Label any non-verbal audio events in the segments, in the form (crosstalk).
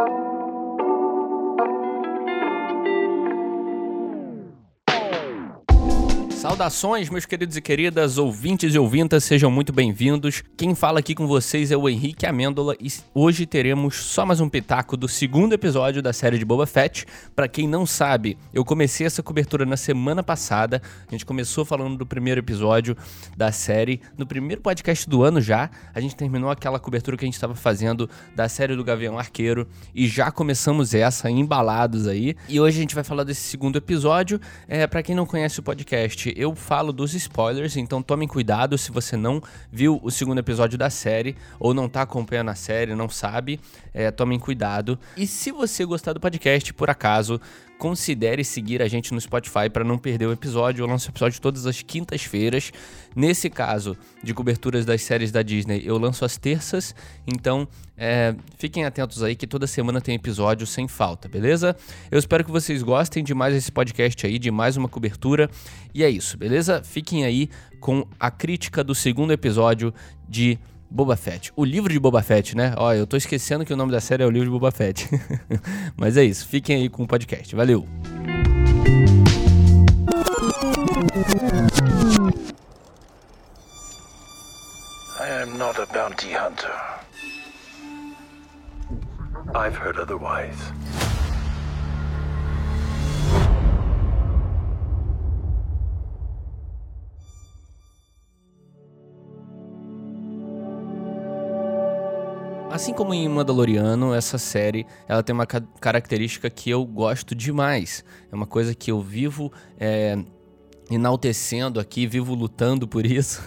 Thank you. Saudações, meus queridos e queridas, ouvintes e ouvintas, sejam muito bem-vindos. Quem fala aqui com vocês é o Henrique Amêndola e hoje teremos só mais um pitaco do segundo episódio da série de Boba Fett. Para quem não sabe, eu comecei essa cobertura na semana passada. A gente começou falando do primeiro episódio da série, no primeiro podcast do ano já. A gente terminou aquela cobertura que a gente estava fazendo da série do Gavião Arqueiro e já começamos essa embalados aí. E hoje a gente vai falar desse segundo episódio. É, para quem não conhece o podcast, eu falo dos spoilers, então tomem cuidado se você não viu o segundo episódio da série ou não tá acompanhando a série, não sabe, é, tomem cuidado. E se você gostar do podcast, por acaso, considere seguir a gente no Spotify para não perder o episódio. Eu lanço episódio todas as quintas-feiras. Nesse caso de coberturas das séries da Disney, eu lanço às terças. Então, é, fiquem atentos aí que toda semana tem episódio sem falta, beleza? Eu espero que vocês gostem de mais esse podcast aí, de mais uma cobertura. E é isso, beleza? Fiquem aí com a crítica do segundo episódio de Boba Fett. O livro de Boba Fett, né? Ó, eu tô esquecendo que o nome da série é o livro de Boba Fett. (laughs) Mas é isso, fiquem aí com o podcast. Valeu! I am not a bounty hunter. I've heard otherwise. Assim como em Mandaloriano, essa série ela tem uma ca característica que eu gosto demais. É uma coisa que eu vivo é, enaltecendo aqui, vivo lutando por isso.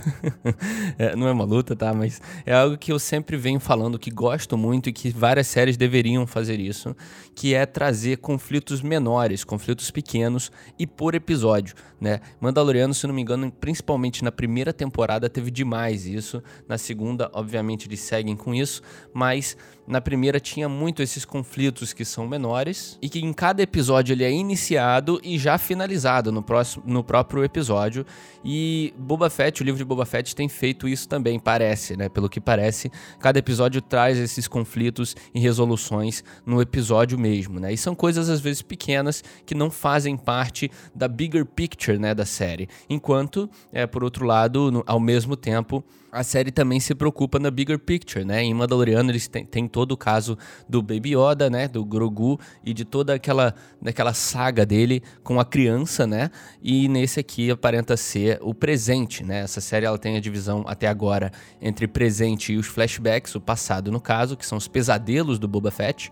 (laughs) é, não é uma luta, tá? Mas é algo que eu sempre venho falando que gosto muito e que várias séries deveriam fazer isso, que é trazer conflitos menores, conflitos pequenos e por episódio, né? Mandaloriano, se não me engano, principalmente na primeira temporada teve demais isso. Na segunda, obviamente, eles seguem com isso, mas na primeira tinha muito esses conflitos que são menores e que em cada episódio ele é iniciado e já finalizado no próximo no próprio episódio. E Boba Fett, o livro de Boba Fett, tem feito isso também, parece, né? Pelo que parece, cada episódio traz esses conflitos e resoluções no episódio mesmo, né? E são coisas às vezes pequenas que não fazem parte da bigger picture, né, da série. Enquanto, é, por outro lado, no, ao mesmo tempo, a série também se preocupa na bigger picture, né? Em Mandaloriano eles têm, têm todo o caso do Baby Yoda, né? Do Grogu e de toda aquela, daquela saga dele com a criança, né? E nesse aqui aparenta ser o presente, né? Essa série ela tem a divisão até agora entre presente e os flashbacks, o passado no caso, que são os pesadelos do Boba Fett.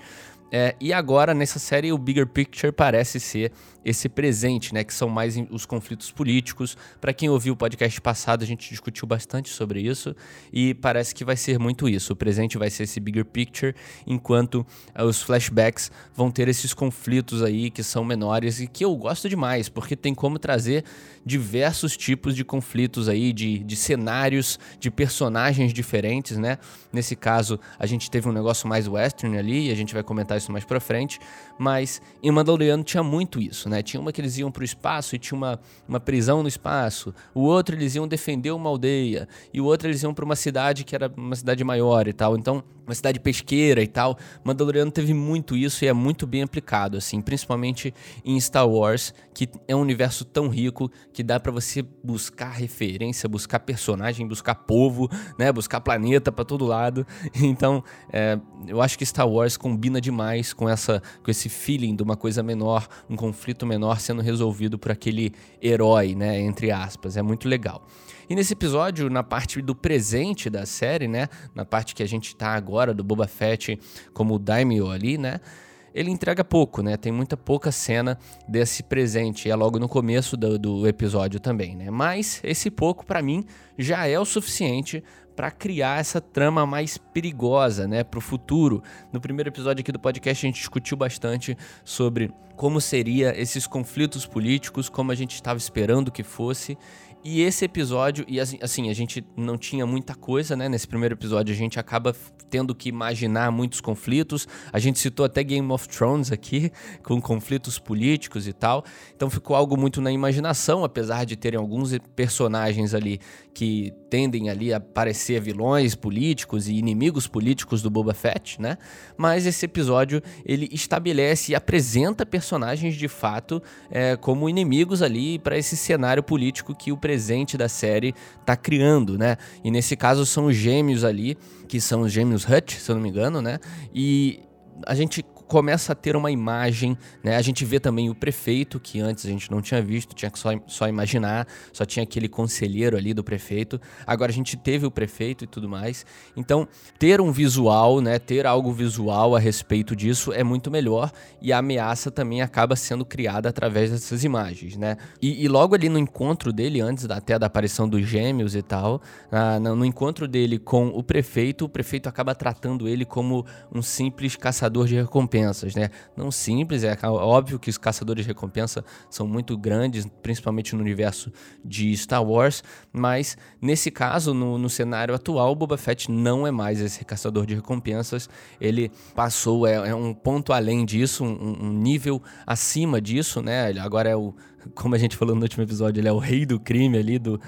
É, e agora, nessa série, o Bigger Picture parece ser esse presente, né? Que são mais os conflitos políticos. Para quem ouviu o podcast passado, a gente discutiu bastante sobre isso. E parece que vai ser muito isso. O presente vai ser esse Bigger Picture, enquanto uh, os flashbacks vão ter esses conflitos aí que são menores e que eu gosto demais, porque tem como trazer diversos tipos de conflitos aí, de, de cenários, de personagens diferentes, né? Nesse caso, a gente teve um negócio mais western ali, e a gente vai comentar isso mais pra frente, mas em Mandaloriano tinha muito isso, né? Tinha uma que eles iam pro espaço e tinha uma, uma prisão no espaço, o outro eles iam defender uma aldeia, e o outro eles iam para uma cidade que era uma cidade maior e tal, então uma cidade pesqueira e tal. Mandaloriano teve muito isso e é muito bem aplicado, assim, principalmente em Star Wars, que é um universo tão rico que dá para você buscar referência, buscar personagem, buscar povo, né, buscar planeta para todo lado. (laughs) Então, é, eu acho que Star Wars combina demais com essa, com esse feeling de uma coisa menor, um conflito menor sendo resolvido por aquele herói, né, entre aspas. É muito legal. E nesse episódio, na parte do presente da série, né, na parte que a gente tá agora do Boba Fett como o Daimyo ali, né, ele entrega pouco, né? Tem muita pouca cena desse presente. É logo no começo do, do episódio também, né? Mas esse pouco, para mim, já é o suficiente para criar essa trama mais perigosa, né, para o futuro. No primeiro episódio aqui do podcast a gente discutiu bastante sobre como seria esses conflitos políticos, como a gente estava esperando que fosse. E esse episódio, e assim, assim, a gente não tinha muita coisa, né? Nesse primeiro episódio a gente acaba tendo que imaginar muitos conflitos. A gente citou até Game of Thrones aqui, (laughs) com conflitos políticos e tal. Então ficou algo muito na imaginação, apesar de terem alguns personagens ali que tendem ali a parecer vilões políticos e inimigos políticos do Boba Fett, né? Mas esse episódio ele estabelece e apresenta personagens de fato é, como inimigos ali para esse cenário político que o presente da série está criando, né? E nesse caso são os gêmeos ali, que são os gêmeos Hutch, se eu não me engano, né? E a gente começa a ter uma imagem, né? A gente vê também o prefeito, que antes a gente não tinha visto, tinha que só, só imaginar, só tinha aquele conselheiro ali do prefeito. Agora a gente teve o prefeito e tudo mais. Então, ter um visual, né? Ter algo visual a respeito disso é muito melhor e a ameaça também acaba sendo criada através dessas imagens, né? E, e logo ali no encontro dele, antes até da aparição dos gêmeos e tal, na, no encontro dele com o prefeito, o prefeito acaba tratando ele como um simples caçador de recompensa recompensas, né? Não simples, é óbvio que os caçadores de recompensa são muito grandes, principalmente no universo de Star Wars, mas nesse caso, no, no cenário atual, Boba Fett não é mais esse caçador de recompensas, ele passou, é, é um ponto além disso, um, um nível acima disso, né? Ele agora é o (laughs) como a gente falou no último episódio, ele é o rei do crime ali do,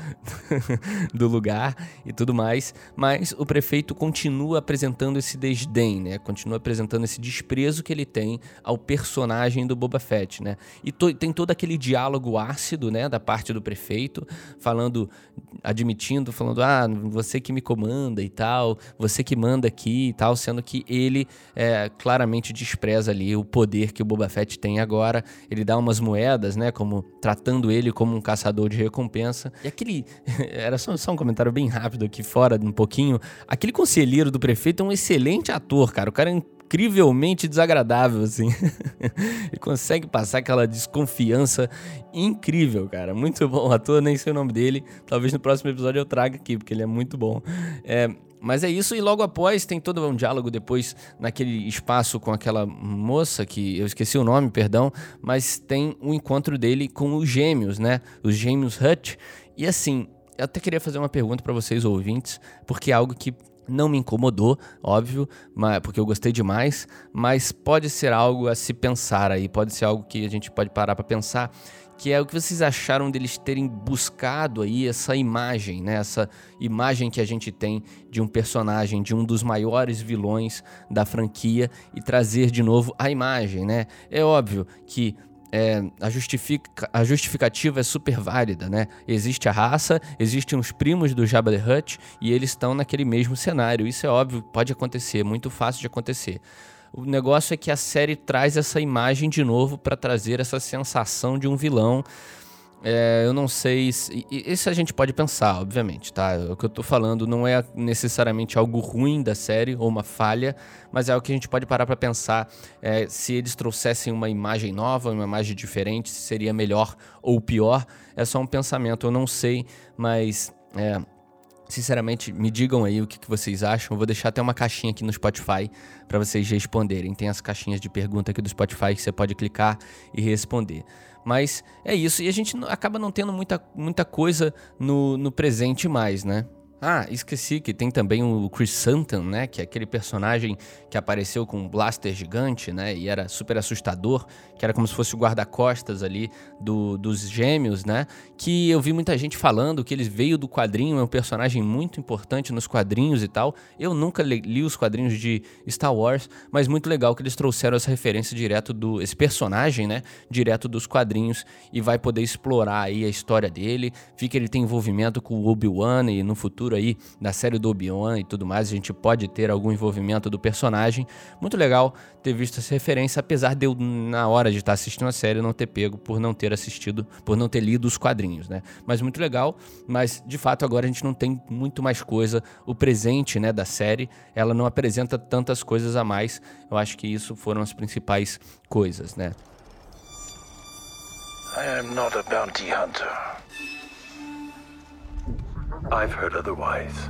(laughs) do lugar e tudo mais. Mas o prefeito continua apresentando esse desdém, né? Continua apresentando esse desprezo que ele tem ao personagem do Boba Fett, né? E to, tem todo aquele diálogo ácido, né? Da parte do prefeito, falando, admitindo, falando, ah, você que me comanda e tal, você que manda aqui e tal, sendo que ele é, claramente despreza ali o poder que o Boba Fett tem agora. Ele dá umas moedas, né? Como tratando ele como um caçador de recompensa. E aquele. (laughs) Era só, só um comentário bem rápido aqui fora, um pouquinho. Aquele conselheiro do prefeito é um excelente ator, cara. O cara é incrivelmente desagradável, assim. (laughs) Ele consegue passar aquela desconfiança incrível, cara. Muito bom. Ator, nem sei o nome dele. Talvez no próximo episódio eu traga aqui, porque ele é muito bom. É, mas é isso, e logo após tem todo um diálogo depois naquele espaço com aquela moça, que eu esqueci o nome, perdão, mas tem um encontro dele com os gêmeos, né? Os gêmeos Hutch. E assim, eu até queria fazer uma pergunta para vocês ouvintes, porque é algo que não me incomodou, óbvio, mas, porque eu gostei demais, mas pode ser algo a se pensar aí, pode ser algo que a gente pode parar para pensar que é o que vocês acharam deles terem buscado aí essa imagem, né? Essa imagem que a gente tem de um personagem, de um dos maiores vilões da franquia e trazer de novo a imagem, né? É óbvio que é, a, justifica, a justificativa é super válida, né? Existe a raça, existem os primos do Jabba the Hutt e eles estão naquele mesmo cenário. Isso é óbvio, pode acontecer, muito fácil de acontecer. O negócio é que a série traz essa imagem de novo para trazer essa sensação de um vilão. É, eu não sei se. Isso a gente pode pensar, obviamente, tá? O que eu tô falando não é necessariamente algo ruim da série ou uma falha, mas é o que a gente pode parar para pensar. É, se eles trouxessem uma imagem nova, uma imagem diferente, se seria melhor ou pior. É só um pensamento, eu não sei, mas. É, Sinceramente, me digam aí o que, que vocês acham. Eu vou deixar até uma caixinha aqui no Spotify para vocês responderem. Tem as caixinhas de pergunta aqui do Spotify que você pode clicar e responder. Mas é isso. E a gente acaba não tendo muita, muita coisa no, no presente mais, né? Ah, esqueci que tem também o Chris Santan, né? Que é aquele personagem que apareceu com um blaster gigante, né? E era super assustador, que era como se fosse o guarda-costas ali do, dos gêmeos, né? Que eu vi muita gente falando que ele veio do quadrinho, é um personagem muito importante nos quadrinhos e tal. Eu nunca li, li os quadrinhos de Star Wars, mas muito legal que eles trouxeram essa referência direto do. esse personagem, né? Direto dos quadrinhos e vai poder explorar aí a história dele. Vi que ele tem envolvimento com o Obi-Wan e no futuro futuro aí da série do Obi-Wan e tudo mais, a gente pode ter algum envolvimento do personagem. Muito legal ter visto essa referência, apesar de eu, na hora de estar assistindo a série, não ter pego por não ter assistido, por não ter lido os quadrinhos, né? Mas muito legal, mas de fato agora a gente não tem muito mais coisa. O presente, né, da série, ela não apresenta tantas coisas a mais. Eu acho que isso foram as principais coisas, né? I am not a bounty hunter. I've heard otherwise.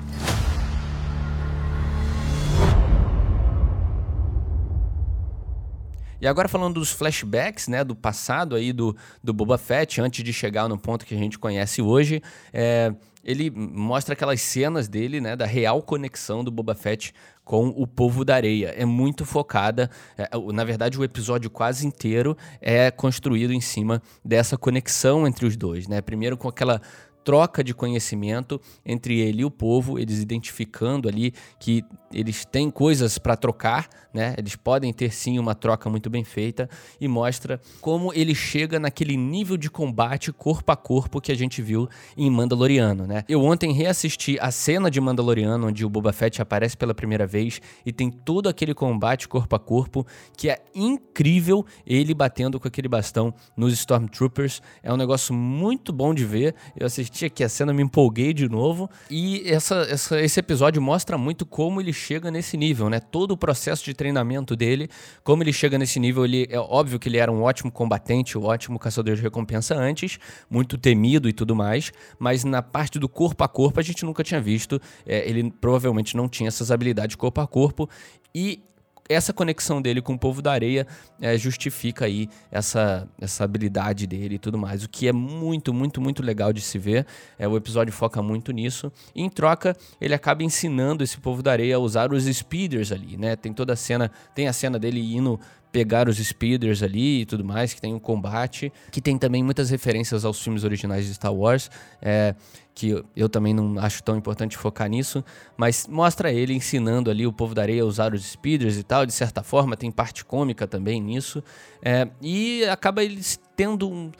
E agora falando dos flashbacks, né, do passado aí do, do Boba Fett, antes de chegar no ponto que a gente conhece hoje, é, ele mostra aquelas cenas dele, né, da real conexão do Boba Fett com o povo da areia. É muito focada, é, na verdade o episódio quase inteiro é construído em cima dessa conexão entre os dois, né? Primeiro com aquela troca de conhecimento entre ele e o povo, eles identificando ali que eles têm coisas para trocar, né? Eles podem ter sim uma troca muito bem feita e mostra como ele chega naquele nível de combate corpo a corpo que a gente viu em Mandaloriano, né? Eu ontem reassisti a cena de Mandaloriano onde o Boba Fett aparece pela primeira vez e tem todo aquele combate corpo a corpo que é incrível ele batendo com aquele bastão nos Stormtroopers. É um negócio muito bom de ver. Eu assisti aqui a cena, me empolguei de novo e essa, essa esse episódio mostra muito como ele chega nesse nível, né? Todo o processo de treinamento dele, como ele chega nesse nível, ele é óbvio que ele era um ótimo combatente, um ótimo caçador de recompensa antes, muito temido e tudo mais, mas na parte do corpo a corpo a gente nunca tinha visto. É, ele provavelmente não tinha essas habilidades corpo a corpo e essa conexão dele com o povo da areia é, justifica aí essa, essa habilidade dele e tudo mais. O que é muito, muito, muito legal de se ver. É, o episódio foca muito nisso. E em troca, ele acaba ensinando esse povo da areia a usar os speeders ali, né? Tem toda a cena, tem a cena dele indo pegar os speeders ali e tudo mais, que tem um combate, que tem também muitas referências aos filmes originais de Star Wars, é, que eu também não acho tão importante focar nisso, mas mostra ele ensinando ali o povo da areia a usar os speeders e tal, de certa forma, tem parte cômica também nisso, é, e acaba eles tendo um,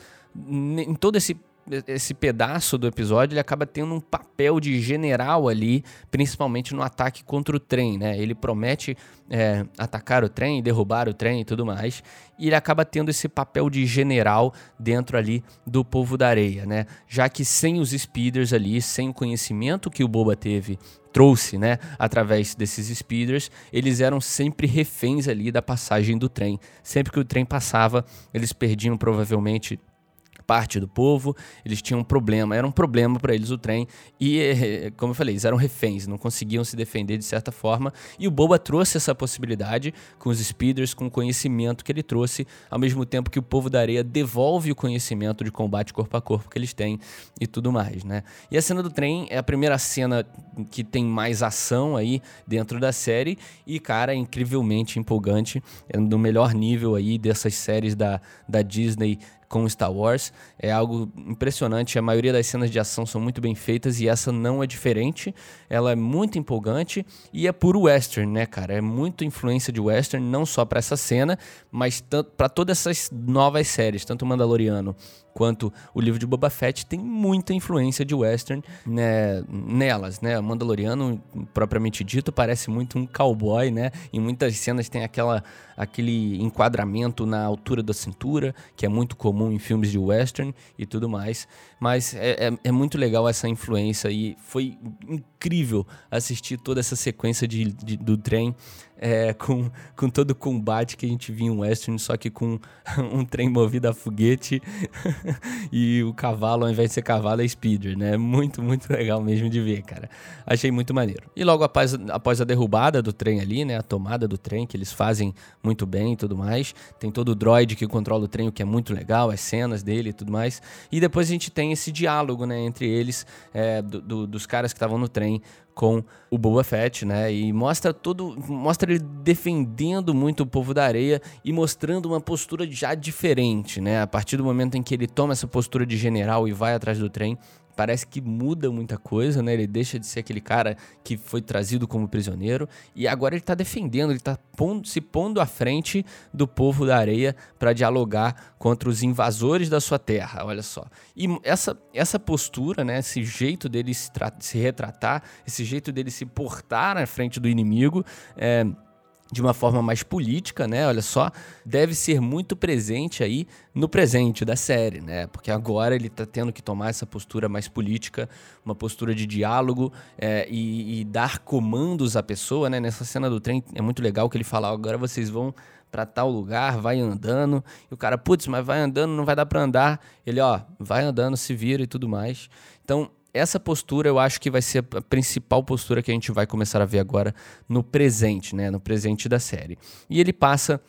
em todo esse esse pedaço do episódio ele acaba tendo um papel de general ali, principalmente no ataque contra o trem, né? Ele promete é, atacar o trem, derrubar o trem e tudo mais, e ele acaba tendo esse papel de general dentro ali do povo da areia, né? Já que sem os speeders ali, sem o conhecimento que o Boba teve trouxe, né, através desses speeders, eles eram sempre reféns ali da passagem do trem. Sempre que o trem passava, eles perdiam provavelmente parte do povo, eles tinham um problema, era um problema para eles o trem, e, eh, como eu falei, eles eram reféns, não conseguiam se defender de certa forma, e o Boba trouxe essa possibilidade com os speeders, com o conhecimento que ele trouxe, ao mesmo tempo que o povo da areia devolve o conhecimento de combate corpo a corpo que eles têm e tudo mais, né? E a cena do trem é a primeira cena que tem mais ação aí dentro da série, e, cara, é incrivelmente empolgante, é no melhor nível aí dessas séries da, da Disney com Star Wars. É algo impressionante. A maioria das cenas de ação são muito bem feitas e essa não é diferente. Ela é muito empolgante e é puro western, né, cara? É muita influência de western, não só para essa cena, mas para todas essas novas séries, tanto Mandaloriano quanto o livro de Boba Fett tem muita influência de western né, nelas, né? Mandaloriano, propriamente dito, parece muito um cowboy, né? Em muitas cenas tem aquela, aquele enquadramento na altura da cintura, que é muito comum em filmes de western e tudo mais. Mas é, é, é muito legal essa influência e foi incrível assistir toda essa sequência de, de do trem é, com, com todo o combate que a gente viu em Western, só que com (laughs) um trem movido a foguete (laughs) (laughs) e o cavalo, ao invés de ser cavalo, é speeder, né? Muito, muito legal mesmo de ver, cara. Achei muito maneiro. E logo após, após a derrubada do trem ali, né? A tomada do trem, que eles fazem muito bem e tudo mais. Tem todo o droid que controla o trem, o que é muito legal, as cenas dele e tudo mais. E depois a gente tem esse diálogo, né? Entre eles, é, do, do, dos caras que estavam no trem com o Boba Fett, né? E mostra todo, mostra ele defendendo muito o povo da areia e mostrando uma postura já diferente, né? A partir do momento em que ele toma essa postura de general e vai atrás do trem, parece que muda muita coisa, né? Ele deixa de ser aquele cara que foi trazido como prisioneiro e agora ele está defendendo, ele está se pondo à frente do povo da areia para dialogar contra os invasores da sua terra, olha só. E essa, essa postura, né? Esse jeito dele se, se retratar, esse jeito dele se portar na frente do inimigo, é, de uma forma mais política, né? Olha só, deve ser muito presente aí no presente da série, né? Porque agora ele tá tendo que tomar essa postura mais política, uma postura de diálogo é, e, e, dar comandos à pessoa, né? Nessa cena do trem é muito legal que ele fala: agora vocês vão para tal lugar, vai andando. E o cara, putz, mas vai andando, não vai dar para andar. Ele, ó, vai andando, se vira e tudo mais. Então, essa postura eu acho que vai ser a principal postura que a gente vai começar a ver agora no presente, né? No presente da série. E ele passa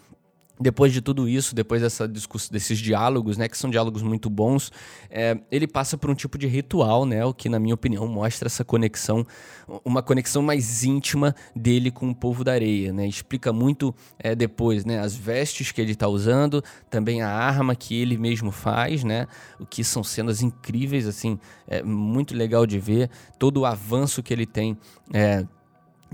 depois de tudo isso, depois dessa discuss... desses diálogos, né, que são diálogos muito bons, é, ele passa por um tipo de ritual, né, o que na minha opinião mostra essa conexão, uma conexão mais íntima dele com o povo da areia, né, explica muito é, depois, né, as vestes que ele está usando, também a arma que ele mesmo faz, né, o que são cenas incríveis, assim, é muito legal de ver todo o avanço que ele tem. É,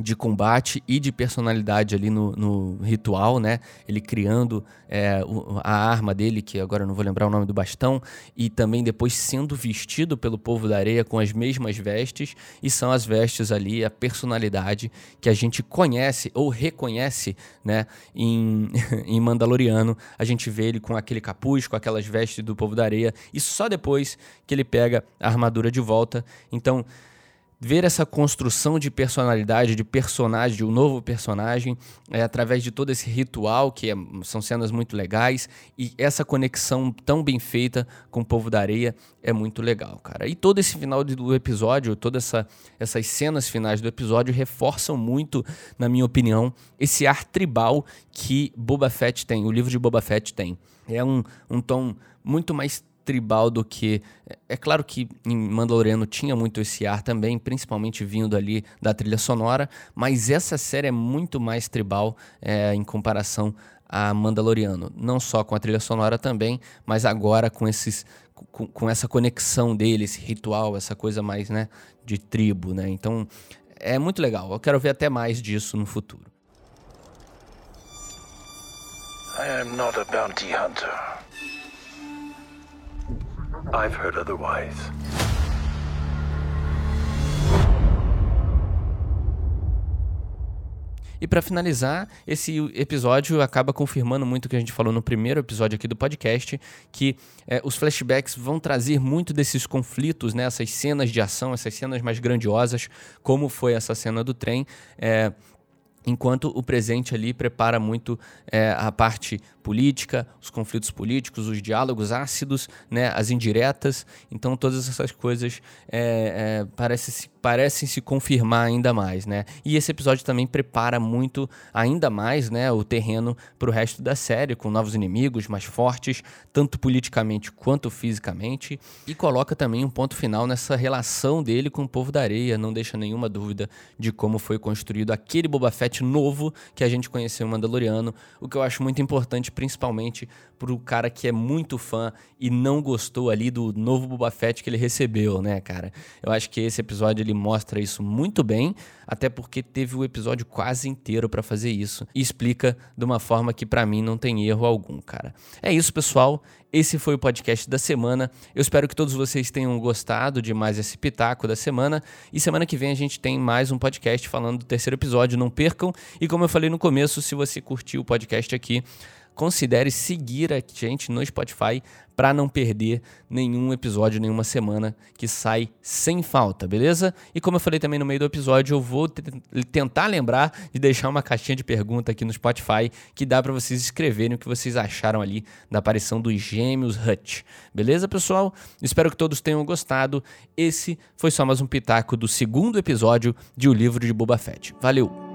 de combate e de personalidade ali no, no ritual, né? Ele criando é, a arma dele, que agora não vou lembrar o nome do bastão, e também depois sendo vestido pelo povo da areia com as mesmas vestes, e são as vestes ali, a personalidade que a gente conhece ou reconhece, né? Em, (laughs) em Mandaloriano, a gente vê ele com aquele capuz, com aquelas vestes do povo da areia, e só depois que ele pega a armadura de volta. Então, ver essa construção de personalidade, de personagem, de um novo personagem, é, através de todo esse ritual, que é, são cenas muito legais, e essa conexão tão bem feita com o povo da areia é muito legal, cara. E todo esse final do episódio, todas essa, essas cenas finais do episódio reforçam muito, na minha opinião, esse ar tribal que Boba Fett tem, o livro de Boba Fett tem. É um, um tom muito mais tribal do que. É claro que em Mandaloriano tinha muito esse ar também, principalmente vindo ali da trilha sonora, mas essa série é muito mais tribal é, em comparação a Mandaloriano. Não só com a trilha sonora também, mas agora com esses. Com, com essa conexão dele, esse ritual, essa coisa mais né, de tribo, né? Então é muito legal. Eu quero ver até mais disso no futuro. I am not a bounty hunter. I've heard otherwise. E para finalizar, esse episódio acaba confirmando muito o que a gente falou no primeiro episódio aqui do podcast, que é, os flashbacks vão trazer muito desses conflitos, né, essas cenas de ação, essas cenas mais grandiosas, como foi essa cena do trem. É, enquanto o presente ali prepara muito é, a parte política, os conflitos políticos, os diálogos ácidos, né, as indiretas. Então, todas essas coisas é, é, parecem, se, parecem se confirmar ainda mais. Né? E esse episódio também prepara muito, ainda mais, né, o terreno para o resto da série, com novos inimigos mais fortes, tanto politicamente quanto fisicamente. E coloca também um ponto final nessa relação dele com o povo da areia. Não deixa nenhuma dúvida de como foi construído aquele Boba Fett novo que a gente conheceu em Mandaloriano. O que eu acho muito importante principalmente pro cara que é muito fã e não gostou ali do novo Boba Fett que ele recebeu, né, cara? Eu acho que esse episódio ele mostra isso muito bem, até porque teve o episódio quase inteiro para fazer isso e explica de uma forma que para mim não tem erro algum, cara. É isso, pessoal. Esse foi o podcast da semana. Eu espero que todos vocês tenham gostado de mais esse pitaco da semana. E semana que vem a gente tem mais um podcast falando do terceiro episódio. Não percam. E como eu falei no começo, se você curtiu o podcast aqui, considere seguir a gente no Spotify para não perder nenhum episódio, nenhuma semana que sai sem falta, beleza? E como eu falei também no meio do episódio, eu vou tentar lembrar de deixar uma caixinha de pergunta aqui no Spotify que dá para vocês escreverem o que vocês acharam ali da aparição dos gêmeos Hutch. Beleza, pessoal? Espero que todos tenham gostado. Esse foi só mais um pitaco do segundo episódio de O Livro de Boba Fett. Valeu!